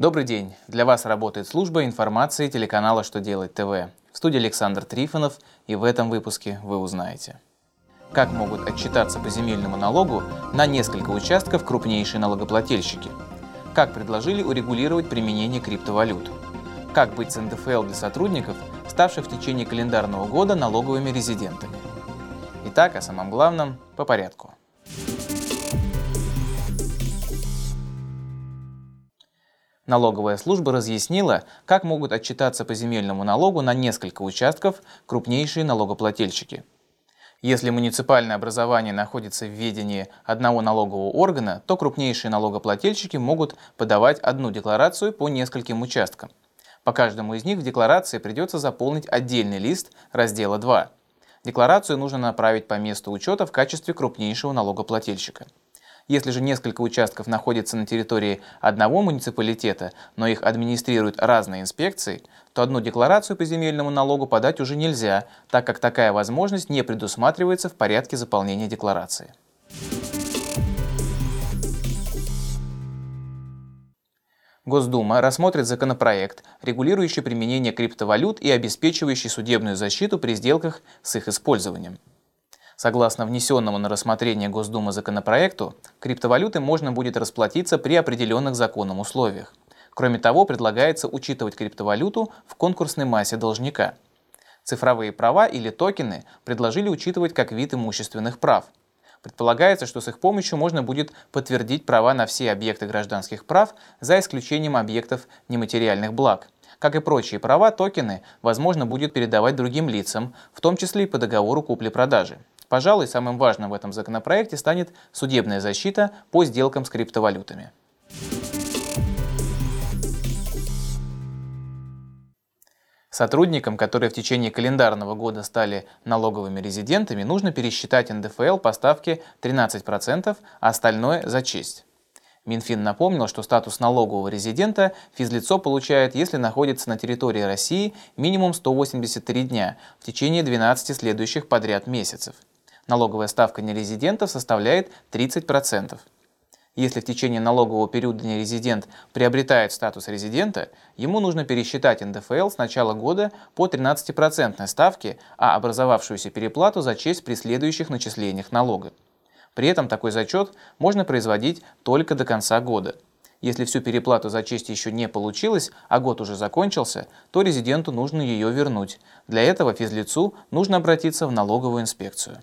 Добрый день! Для вас работает служба информации телеканала «Что делать ТВ». В студии Александр Трифонов, и в этом выпуске вы узнаете. Как могут отчитаться по земельному налогу на несколько участков крупнейшие налогоплательщики? Как предложили урегулировать применение криптовалют? Как быть с НДФЛ для сотрудников, ставших в течение календарного года налоговыми резидентами? Итак, о самом главном по порядку. Налоговая служба разъяснила, как могут отчитаться по земельному налогу на несколько участков крупнейшие налогоплательщики. Если муниципальное образование находится в ведении одного налогового органа, то крупнейшие налогоплательщики могут подавать одну декларацию по нескольким участкам. По каждому из них в декларации придется заполнить отдельный лист раздела 2. Декларацию нужно направить по месту учета в качестве крупнейшего налогоплательщика. Если же несколько участков находятся на территории одного муниципалитета, но их администрируют разные инспекции, то одну декларацию по земельному налогу подать уже нельзя, так как такая возможность не предусматривается в порядке заполнения декларации. Госдума рассмотрит законопроект, регулирующий применение криптовалют и обеспечивающий судебную защиту при сделках с их использованием. Согласно внесенному на рассмотрение Госдумы законопроекту, криптовалюты можно будет расплатиться при определенных законом условиях. Кроме того, предлагается учитывать криптовалюту в конкурсной массе должника. Цифровые права или токены предложили учитывать как вид имущественных прав. Предполагается, что с их помощью можно будет подтвердить права на все объекты гражданских прав, за исключением объектов нематериальных благ. Как и прочие права, токены возможно будет передавать другим лицам, в том числе и по договору купли-продажи. Пожалуй, самым важным в этом законопроекте станет судебная защита по сделкам с криптовалютами. Сотрудникам, которые в течение календарного года стали налоговыми резидентами, нужно пересчитать НДФЛ по ставке 13%, а остальное за честь. Минфин напомнил, что статус налогового резидента физлицо получает, если находится на территории России минимум 183 дня в течение 12 следующих подряд месяцев – налоговая ставка нерезидентов составляет 30%. Если в течение налогового периода нерезидент приобретает статус резидента, ему нужно пересчитать НДФЛ с начала года по 13% ставке, а образовавшуюся переплату зачесть при следующих начислениях налога. При этом такой зачет можно производить только до конца года. Если всю переплату за честь еще не получилось, а год уже закончился, то резиденту нужно ее вернуть. Для этого физлицу нужно обратиться в налоговую инспекцию.